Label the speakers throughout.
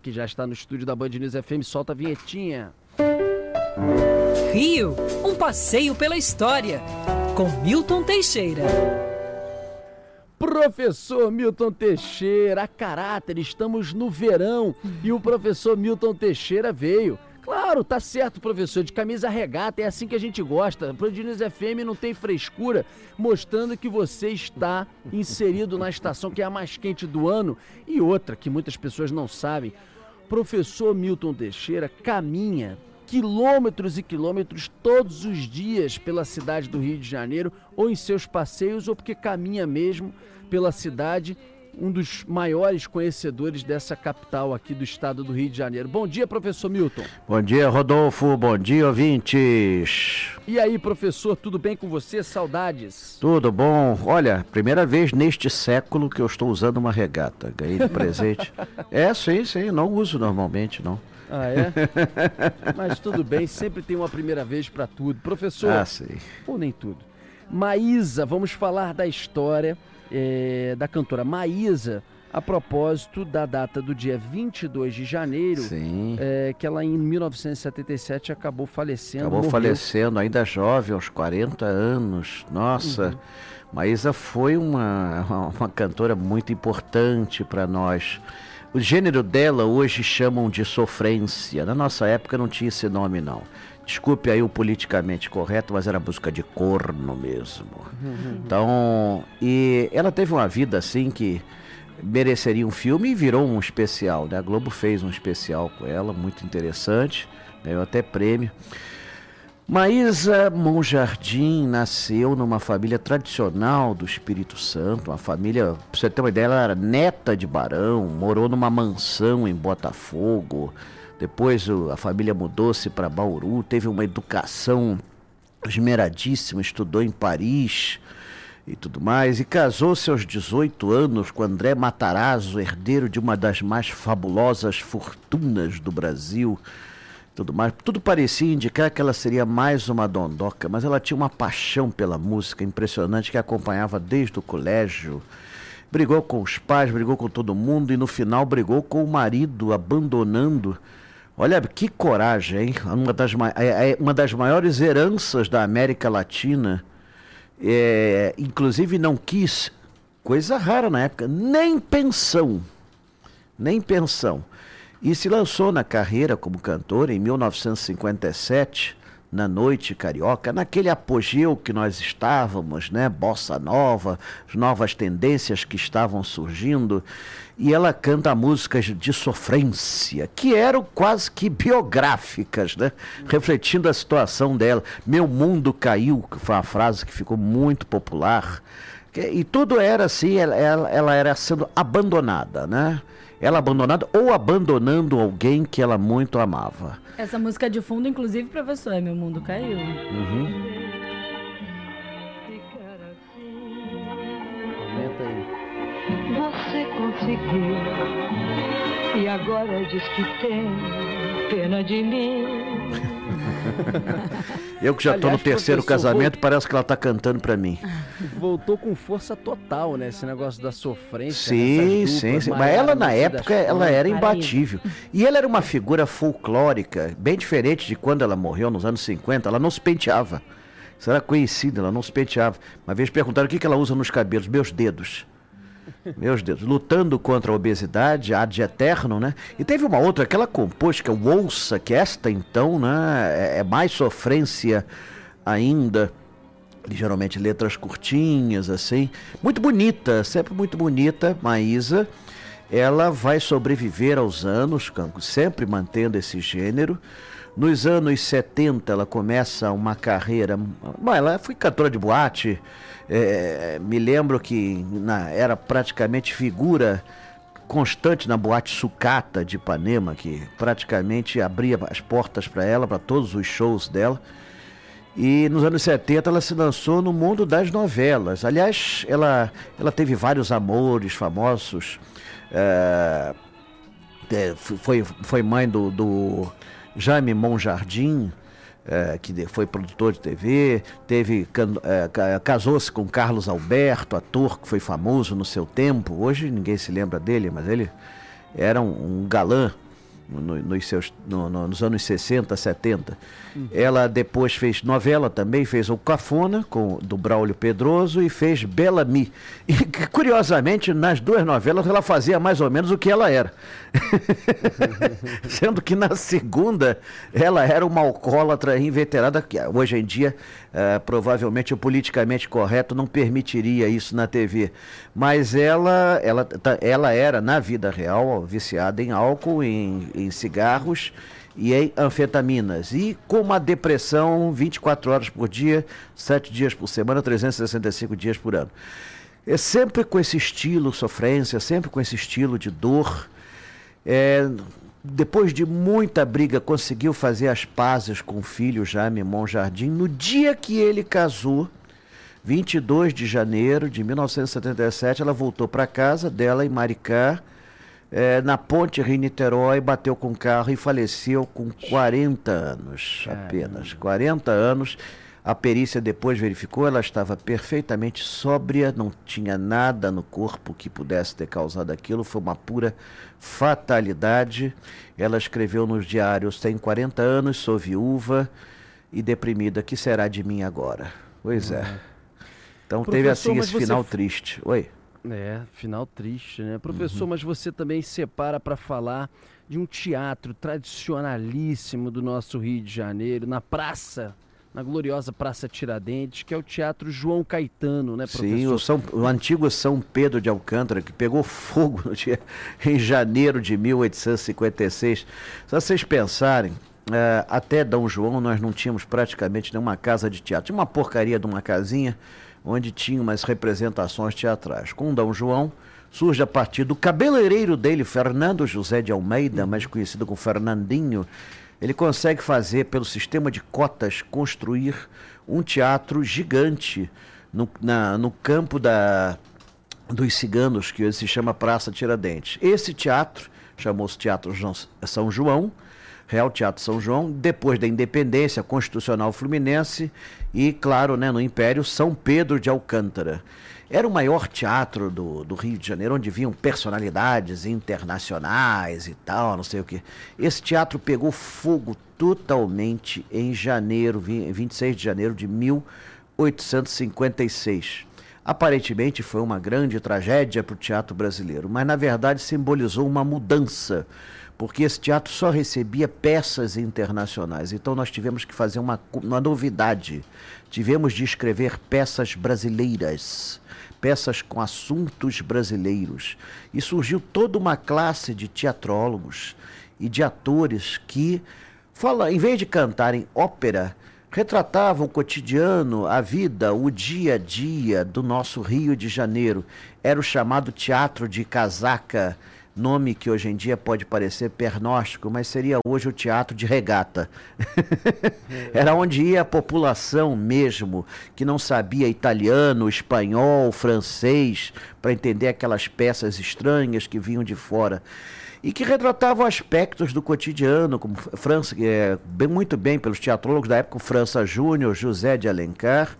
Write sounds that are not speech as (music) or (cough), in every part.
Speaker 1: que já está no estúdio da Band News FM, solta a vinhetinha.
Speaker 2: Rio, um passeio pela história, com Milton Teixeira.
Speaker 1: Professor Milton Teixeira, a caráter, estamos no verão e o professor Milton Teixeira veio. Claro, tá certo, professor, de camisa regata, é assim que a gente gosta. Pro Diniz FM não tem frescura, mostrando que você está inserido na estação que é a mais quente do ano. E outra que muitas pessoas não sabem, professor Milton Teixeira caminha quilômetros e quilômetros todos os dias pela cidade do Rio de Janeiro, ou em seus passeios, ou porque caminha mesmo pela cidade um dos maiores conhecedores dessa capital aqui do estado do Rio de Janeiro. Bom dia, professor Milton.
Speaker 3: Bom dia, Rodolfo. Bom dia, ouvintes.
Speaker 1: E aí, professor, tudo bem com você? Saudades?
Speaker 3: Tudo bom. Olha, primeira vez neste século que eu estou usando uma regata. Ganhei de presente. (laughs) é, sim, sim. Não uso normalmente, não.
Speaker 1: Ah, é? (laughs) Mas tudo bem, sempre tem uma primeira vez para tudo. Professor.
Speaker 3: Ah, sim.
Speaker 1: Ou nem tudo. Maísa, vamos falar da história é, da cantora Maísa a propósito da data do dia 22 de janeiro, é, que ela em 1977 acabou falecendo.
Speaker 3: Acabou morreu. falecendo, ainda jovem, aos 40 anos. Nossa, uhum. Maísa foi uma, uma, (laughs) uma cantora muito importante para nós. O gênero dela hoje chamam de sofrência. Na nossa época não tinha esse nome, não. Desculpe aí o politicamente correto, mas era busca de corno mesmo. Então, e ela teve uma vida assim que mereceria um filme e virou um especial, né? A Globo fez um especial com ela, muito interessante, ganhou até prêmio. Maísa Monjardim nasceu numa família tradicional do Espírito Santo, uma família, pra você ter uma ideia, ela era neta de barão, morou numa mansão em Botafogo, depois a família mudou-se para Bauru, teve uma educação esmeradíssima, estudou em Paris e tudo mais, e casou-se aos 18 anos com André Matarazzo, herdeiro de uma das mais fabulosas fortunas do Brasil. Tudo mais, tudo parecia indicar que ela seria mais uma dondoca, mas ela tinha uma paixão pela música impressionante que acompanhava desde o colégio. Brigou com os pais, brigou com todo mundo e no final brigou com o marido, abandonando Olha que coragem, hein? Uma das, é, é uma das maiores heranças da América Latina. É, inclusive não quis, coisa rara na época, nem pensão. Nem pensão. E se lançou na carreira como cantor em 1957 na noite carioca, naquele apogeu que nós estávamos, né? Bossa nova, as novas tendências que estavam surgindo, e ela canta músicas de sofrência, que eram quase que biográficas, né? Refletindo a situação dela. Meu mundo caiu, que foi uma frase que ficou muito popular. E tudo era assim, ela, ela, ela era sendo abandonada, né? Ela abandonada ou abandonando alguém que ela muito amava.
Speaker 4: Essa música de fundo, inclusive, professor, é Meu Mundo Caiu.
Speaker 3: Uhum.
Speaker 1: Comenta aí.
Speaker 5: Você conseguiu e agora diz que tem pena de mim. (laughs)
Speaker 3: Eu que já estou no terceiro casamento, parece que ela está cantando para mim. (laughs)
Speaker 1: Voltou com força total, né? Esse negócio da sofrência.
Speaker 3: Sim, sim, sim. Mas ela na época, ela era imbatível. E ela era uma figura folclórica, bem diferente de quando ela morreu nos anos 50. Ela não se penteava. Isso era conhecida, ela não se penteava. Uma vez perguntaram o que ela usa nos cabelos. Meus dedos. Meus Deus, lutando contra a obesidade, ad eterno, né? E teve uma outra que ela compôs, que é o Ouça, que esta então, né, é, é mais sofrência ainda. Geralmente letras curtinhas, assim. Muito bonita, sempre muito bonita, Maísa. Ela vai sobreviver aos anos, sempre mantendo esse gênero. Nos anos 70 ela começa uma carreira. Bom, ela foi cantora de boate. É, me lembro que na, era praticamente figura constante na boate Sucata de Ipanema, que praticamente abria as portas para ela, para todos os shows dela. E nos anos 70 ela se lançou no mundo das novelas. Aliás, ela, ela teve vários amores famosos. É, é foi, foi mãe do, do Jaime Monjardim, é, que foi produtor de TV, teve é, casou-se com Carlos Alberto, ator que foi famoso no seu tempo. Hoje ninguém se lembra dele, mas ele era um, um galã no, nos, seus, no, no, nos anos 60, 70. Uhum. Ela depois fez novela também, fez o Cafona, com, do Braulio Pedroso, e fez Bellamy. E curiosamente, nas duas novelas, ela fazia mais ou menos o que ela era. (laughs) Sendo que na segunda, ela era uma alcoólatra inveterada, que hoje em dia, uh, provavelmente o politicamente correto não permitiria isso na TV. Mas ela, ela, ela era, na vida real, viciada em álcool, em cigarros e em anfetaminas. E com uma depressão 24 horas por dia, 7 dias por semana, 365 dias por ano. É sempre com esse estilo sofrência, sempre com esse estilo de dor. É, depois de muita briga, conseguiu fazer as pazes com o filho Jaime Monjardim. No dia que ele casou, 22 de janeiro de 1977, ela voltou para casa dela em Maricá é, na ponte Rio-Niterói, bateu com o carro e faleceu com 40 anos apenas. 40 anos. A perícia depois verificou, ela estava perfeitamente sóbria, não tinha nada no corpo que pudesse ter causado aquilo, foi uma pura fatalidade. Ela escreveu nos diários: Tem 40 anos, sou viúva e deprimida, que será de mim agora? Pois é. Uhum. Então Professor, teve assim esse final triste. Oi.
Speaker 1: É, final triste, né? Professor, uhum. mas você também separa para falar de um teatro tradicionalíssimo do nosso Rio de Janeiro, na praça, na gloriosa Praça Tiradentes, que é o Teatro João Caetano, né, professor?
Speaker 3: Sim, o, São, o antigo São Pedro de Alcântara, que pegou fogo no dia, (laughs) em janeiro de 1856. Se vocês pensarem, é, até Dom João nós não tínhamos praticamente nenhuma casa de teatro. Tinha uma porcaria de uma casinha onde tinha umas representações teatrais. Com Dom João, surge a partir do cabeleireiro dele, Fernando José de Almeida, mais conhecido como Fernandinho, ele consegue fazer, pelo sistema de cotas, construir um teatro gigante no, na, no campo da, dos ciganos, que hoje se chama Praça Tiradentes. Esse teatro, chamou-se Teatro São João, Real Teatro São João, depois da independência constitucional fluminense e, claro, né, no Império, São Pedro de Alcântara. Era o maior teatro do, do Rio de Janeiro, onde vinham personalidades internacionais e tal, não sei o que. Esse teatro pegou fogo totalmente em janeiro, 26 de janeiro de 1856. Aparentemente foi uma grande tragédia para o teatro brasileiro, mas na verdade simbolizou uma mudança porque esse teatro só recebia peças internacionais. Então nós tivemos que fazer uma, uma novidade. Tivemos de escrever peças brasileiras, peças com assuntos brasileiros. E surgiu toda uma classe de teatrólogos e de atores que, fala, em vez de cantarem ópera, retratavam o cotidiano, a vida, o dia a dia do nosso Rio de Janeiro. Era o chamado teatro de casaca nome que hoje em dia pode parecer pernóstico, mas seria hoje o teatro de regata. (laughs) Era onde ia a população mesmo, que não sabia italiano, espanhol, francês, para entender aquelas peças estranhas que vinham de fora. E que retratavam aspectos do cotidiano, como França, é, bem, muito bem pelos teatrólogos da época, França Júnior, José de Alencar,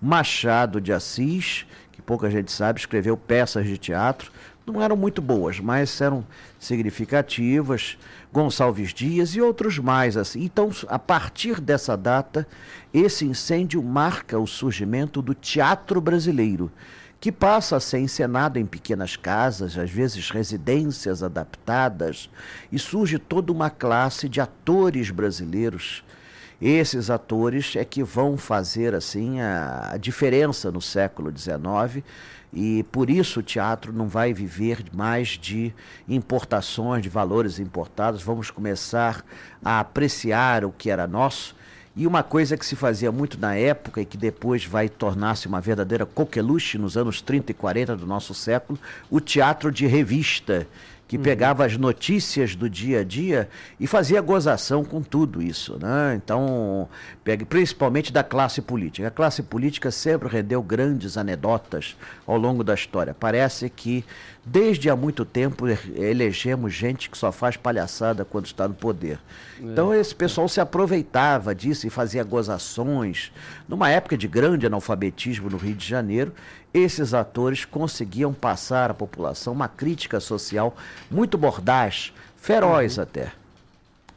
Speaker 3: Machado de Assis, que pouca gente sabe, escreveu peças de teatro, não eram muito boas, mas eram significativas. Gonçalves Dias e outros mais assim. Então, a partir dessa data, esse incêndio marca o surgimento do teatro brasileiro, que passa a ser encenado em pequenas casas, às vezes residências adaptadas, e surge toda uma classe de atores brasileiros. Esses atores é que vão fazer assim a, a diferença no século XIX e por isso o teatro não vai viver mais de importações, de valores importados. Vamos começar a apreciar o que era nosso. E uma coisa que se fazia muito na época e que depois vai tornar-se uma verdadeira coqueluche nos anos 30 e 40 do nosso século, o teatro de revista que uhum. pegava as notícias do dia a dia e fazia gozação com tudo isso, né? Então, principalmente da classe política. A classe política sempre rendeu grandes anedotas ao longo da história. Parece que Desde há muito tempo e- elegemos gente que só faz palhaçada quando está no poder. Então esse pessoal se aproveitava disso e fazia gozações. Numa época de grande analfabetismo no Rio de Janeiro, esses atores conseguiam passar à população uma crítica social muito mordaz, feroz até.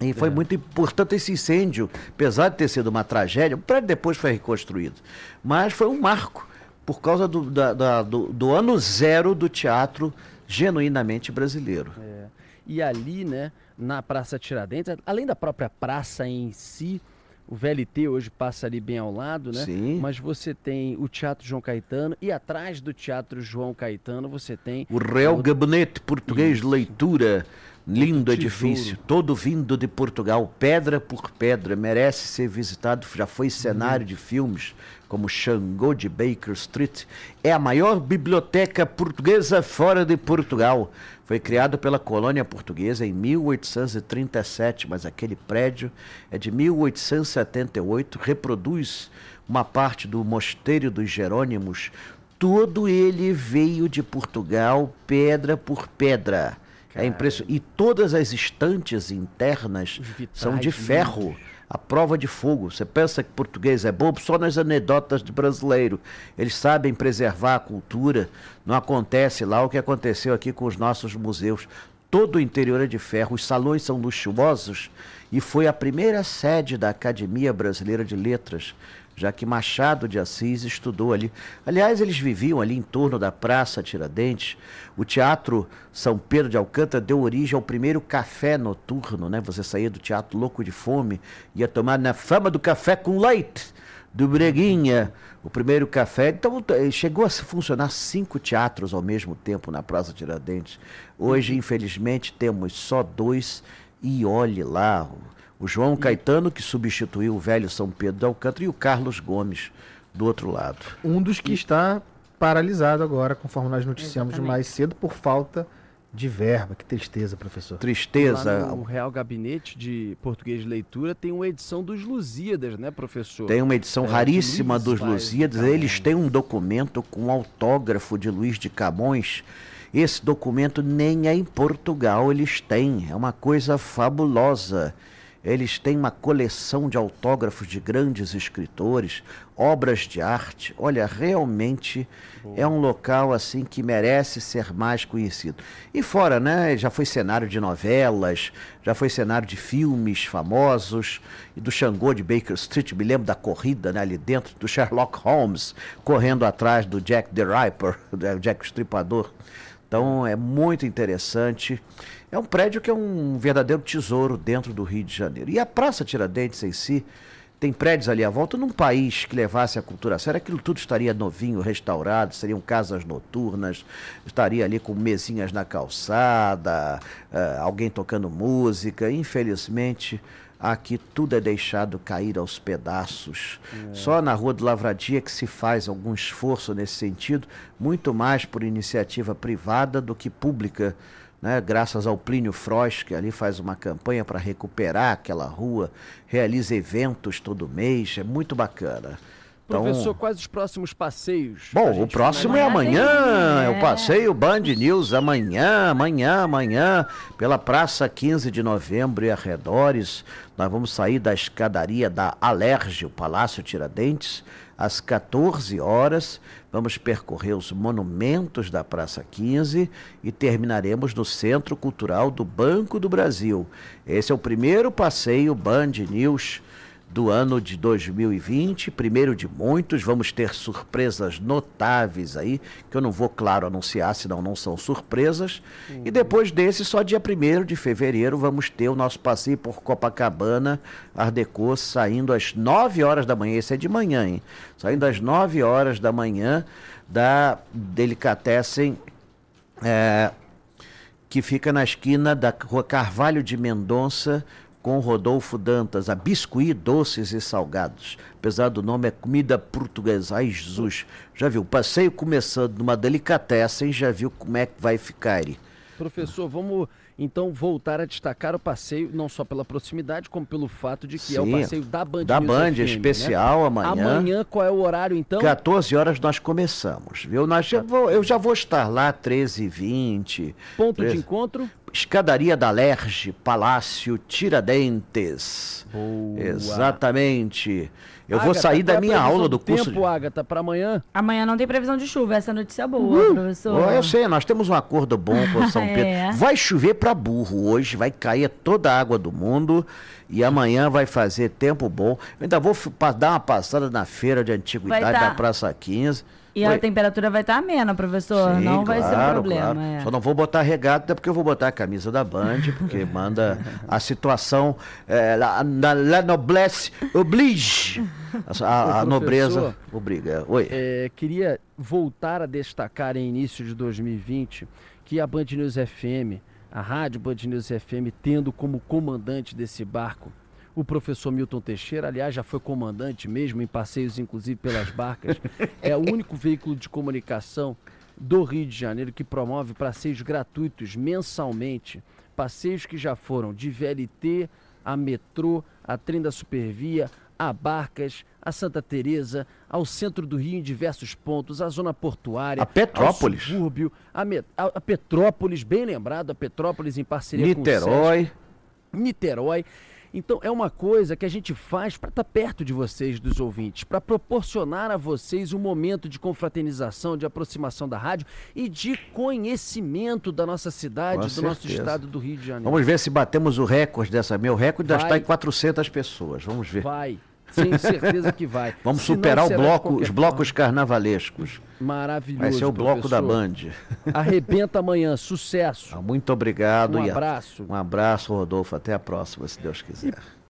Speaker 3: E foi muito importante esse incêndio, apesar de ter sido uma tragédia, o prédio depois foi reconstruído. Mas foi um marco, por causa do, da- da- do, do ano zero do teatro genuinamente brasileiro.
Speaker 1: É. E ali, né, na Praça Tiradentes, além da própria praça em si, o VLT hoje passa ali bem ao lado, né?
Speaker 3: Sim.
Speaker 1: Mas você tem o Teatro João Caetano e atrás do Teatro João Caetano você tem
Speaker 3: O Real
Speaker 1: o-
Speaker 3: Gabinete Português de Leitura, lindo edifício, todo vindo de Portugal, pedra por pedra, merece ser visitado, já foi cenário de filmes como Xangô de Baker Street. É a maior biblioteca portuguesa fora de Portugal. Foi criado pela colônia portuguesa em 1837, mas aquele prédio é de 1878, reproduz uma parte do Mosteiro dos Jerônimos. Todo ele veio de Portugal, pedra por pedra. É impressionante. E todas as estantes internas são de ferro. A prova de fogo. Você pensa que português é bobo só nas anedotas de brasileiro. Eles sabem preservar a cultura. Não acontece lá o que aconteceu aqui com os nossos museus. Todo o interior é de ferro, os salões são luxuosos e foi a primeira sede da Academia Brasileira de Letras, já que Machado de Assis estudou ali. Aliás, eles viviam ali em torno da Praça Tiradentes. O Teatro São Pedro de Alcântara deu origem ao primeiro café noturno, né? Você saía do teatro louco de fome, ia tomar na fama do café com leite do Breguinha, o primeiro café. Então, t- chegou a funcionar cinco teatros ao mesmo tempo na Praça Tiradentes. Hoje, infelizmente, temos só dois. E olhe lá, o- o João Caetano, que substituiu o velho São Pedro de Alcântara, e o Carlos Gomes, do outro lado.
Speaker 6: Um dos que está paralisado agora, conforme nós noticiamos
Speaker 4: Exatamente.
Speaker 6: mais cedo, por falta de verba. Que tristeza, professor.
Speaker 3: Tristeza.
Speaker 1: Lá no Real Gabinete de Português de Leitura tem uma edição dos Lusíadas, né, professor?
Speaker 3: Tem uma edição
Speaker 1: É,
Speaker 3: raríssima
Speaker 1: Luiz
Speaker 3: dos Lusíadas. Eles têm um documento com autógrafo de Luiz de Camões. Esse documento nem é em Portugal eles têm. É uma coisa fabulosa. Eles têm uma coleção de autógrafos de grandes escritores, obras de arte. Olha, realmente é um local assim que merece ser mais conhecido. E fora, né? Já foi cenário de novelas, já foi cenário de filmes famosos e do Xangô de Baker Street. Me lembro da corrida né, ali dentro do Sherlock Holmes correndo atrás do Jack the Ripper, (laughs) o Jack o Estripador. Então é muito interessante. É um prédio que é um verdadeiro tesouro dentro do Rio de Janeiro. E a Praça Tiradentes em si tem prédios ali à volta. Num país que levasse a cultura a sério, aquilo tudo estaria novinho, restaurado, seriam casas noturnas, estaria ali com mesinhas na calçada, eh, alguém tocando música. Infelizmente, aqui tudo é deixado cair aos pedaços. Só na Rua do Lavradia que se faz algum esforço nesse sentido, muito mais por iniciativa privada do que pública. Né? Graças ao Plínio Frost, que ali faz uma campanha para recuperar aquela rua, realiza eventos todo mês, é muito bacana. Então,
Speaker 1: Professor, quais os próximos passeios?
Speaker 3: Bom, o próximo é amanhã, é o
Speaker 4: É.
Speaker 3: passeio Band News amanhã, amanhã, amanhã, pela Praça 15 de Novembro e arredores. Nós vamos sair da escadaria da Alerge, o Palácio Tiradentes, às 14 horas. Vamos percorrer os monumentos da Praça 15 e terminaremos no Centro Cultural do Banco do Brasil. Esse é o primeiro passeio Band News do ano de 2020, primeiro de muitos, vamos ter surpresas notáveis aí, que eu não vou, claro, anunciar, senão não são surpresas. E depois desse, só dia 1 de fevereiro, vamos ter o nosso passeio por Copacabana, Ardecô, saindo às 9 horas da manhã, esse é de manhã, hein? Saindo às 9 horas da manhã da Delicatessen, é, que fica na esquina da Rua Carvalho de Mendonça com Rodolfo Dantas, a biscuit doces e salgados. Apesar do nome, é comida portuguesa. Ai, Jesus. Já viu? Passeio começando numa delicatessen, já viu como é que vai ficar aí.
Speaker 1: Professor, vamos Então, voltar a destacar o passeio, não só pela proximidade, como pelo fato de que é o
Speaker 3: Sim,
Speaker 1: passeio da Band
Speaker 3: Da
Speaker 1: News
Speaker 3: Band,
Speaker 1: FM, né?
Speaker 3: especial amanhã.
Speaker 1: Amanhã, qual é o horário, então?
Speaker 3: 14 horas nós começamos, viu? Nós já vou- eu já vou estar lá 13h20.
Speaker 1: Ponto de
Speaker 3: 13.
Speaker 1: encontro?
Speaker 3: Escadaria da Lerge, Palácio Tiradentes.
Speaker 1: Boa.
Speaker 3: Exatamente. Eu vou
Speaker 1: Agatha,
Speaker 3: sair
Speaker 1: qual
Speaker 3: da
Speaker 1: é
Speaker 3: minha aula do curso.
Speaker 1: tempo, Agatha, para amanhã?
Speaker 4: Amanhã não tem previsão de chuva, essa é notícia boa, professor.
Speaker 3: Oh, eu sei, nós temos um acordo bom com São (laughs) Pedro.
Speaker 4: É.
Speaker 3: Vai chover para burro hoje, vai cair toda a água do mundo e amanhã vai fazer tempo bom. Eu ainda vou dar uma passada na feira de antiguidade
Speaker 4: Vai tá-
Speaker 3: da Praça 15.
Speaker 4: E a
Speaker 3: Vai-
Speaker 4: temperatura vai estar amena, professor.
Speaker 3: Sim,
Speaker 4: não vai ser um
Speaker 3: claro,
Speaker 4: problema.
Speaker 3: claro.
Speaker 4: é.
Speaker 3: Só não vou botar regata porque eu vou botar a camisa da Band, porque (laughs) manda a situação. É, la, la, la noblesse oblige. A, a- a nobreza obriga. Oi.
Speaker 1: É, queria voltar a destacar em início de 2020 que a Band News FM, a rádio Band News FM, tendo como comandante desse barco o professor Milton Teixeira, aliás, já foi comandante mesmo, em passeios inclusive pelas barcas, (laughs) é o único veículo de comunicação do Rio de Janeiro que promove passeios gratuitos mensalmente. Passeios que já foram de VLT a metrô, a trem da Supervia, a Barcas, a Santa Teresa, ao centro do Rio em diversos pontos, a zona portuária,
Speaker 3: A Petrópolis.
Speaker 1: ao subúrbio, a, Me- a- Petrópolis, bem lembrado, a Petrópolis em parceria com o.
Speaker 3: Niterói.
Speaker 1: Niterói. Então é uma coisa que a gente faz para estar perto de vocês, dos ouvintes, para proporcionar a vocês um momento de confraternização, de aproximação da rádio e de conhecimento da nossa cidade,
Speaker 3: Com
Speaker 1: do nosso
Speaker 3: certeza.
Speaker 1: estado do Rio de Janeiro.
Speaker 3: Vamos ver se batemos o recorde dessa. Meu recorde já está em 400 pessoas. Vamos ver.
Speaker 1: Vai, tenho certeza que vai.
Speaker 3: Vamos
Speaker 1: Se
Speaker 3: superar o bloco, os blocos
Speaker 1: forma.
Speaker 3: carnavalescos.
Speaker 1: Maravilhoso.
Speaker 3: Vai ser o bloco da. Band.
Speaker 1: Arrebenta amanhã, sucesso.
Speaker 3: Ah, Muito obrigado.
Speaker 1: Um
Speaker 3: e a-
Speaker 1: abraço.
Speaker 3: Um abraço, Rodolfo. Até a próxima, se Deus quiser.